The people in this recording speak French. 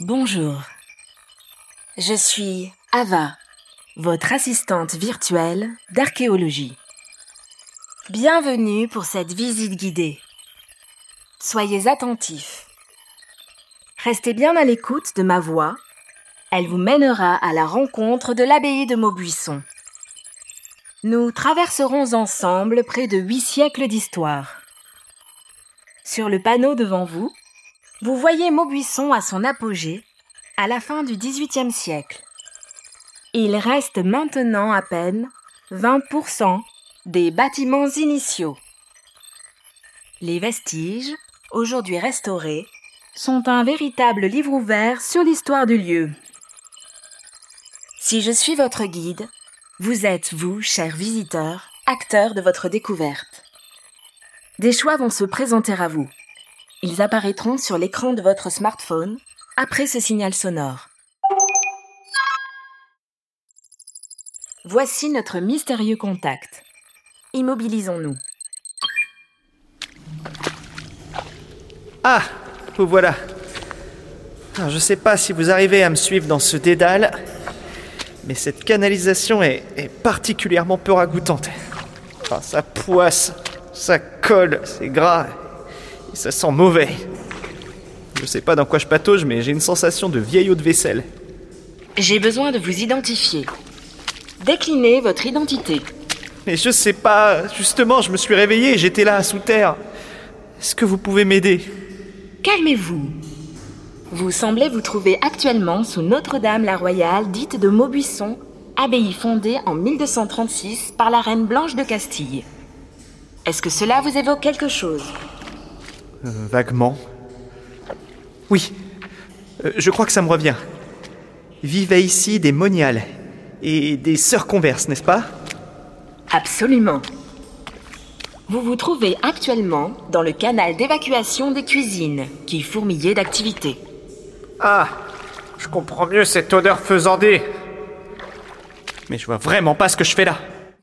Bonjour. Je suis Ava, votre assistante virtuelle d'archéologie. Bienvenue pour cette visite guidée. Soyez attentifs. Restez bien à l'écoute de ma voix. Elle vous mènera à la rencontre de l'abbaye de Maubuisson. Nous traverserons ensemble près de huit siècles d'histoire. Sur le panneau devant vous, vous voyez Maubuisson à son apogée à la fin du XVIIIe siècle. Il reste maintenant à peine 20% des bâtiments initiaux. Les vestiges, aujourd'hui restaurés, sont un véritable livre ouvert sur l'histoire du lieu. Si je suis votre guide, vous êtes, vous, chers visiteurs, acteurs de votre découverte. Des choix vont se présenter à vous. Ils apparaîtront sur l'écran de votre smartphone après ce signal sonore. Voici notre mystérieux contact. Immobilisons-nous. Ah, vous voilà. Je sais pas si vous arrivez à me suivre dans ce dédale, mais cette canalisation est, particulièrement peu ragoûtante. Ah, ça poisse, ça colle, c'est gras, et ça sent mauvais. Je sais pas dans quoi je patauge, mais j'ai une sensation de vieille eau de vaisselle. J'ai besoin de vous identifier. Déclinez votre identité. Mais je sais pas, justement, je me suis réveillé et j'étais là, sous terre. Est-ce que vous pouvez m'aider? Calmez-vous. Vous semblez vous trouver actuellement sous Notre-Dame-la-Royale, dite de Maubuisson, abbaye fondée en 1236 par la reine Blanche de Castille. Est-ce que cela vous évoque quelque chose? Euh, Vaguement. Oui, Euh, je crois que ça me revient. Vivaient ici des moniales et des sœurs converses, n'est-ce pas? Absolument. Vous vous trouvez actuellement dans le canal d'évacuation des cuisines, qui fourmillait d'activités. Ah, je comprends mieux cette odeur faisandée. Mais je vois vraiment pas ce que je fais là.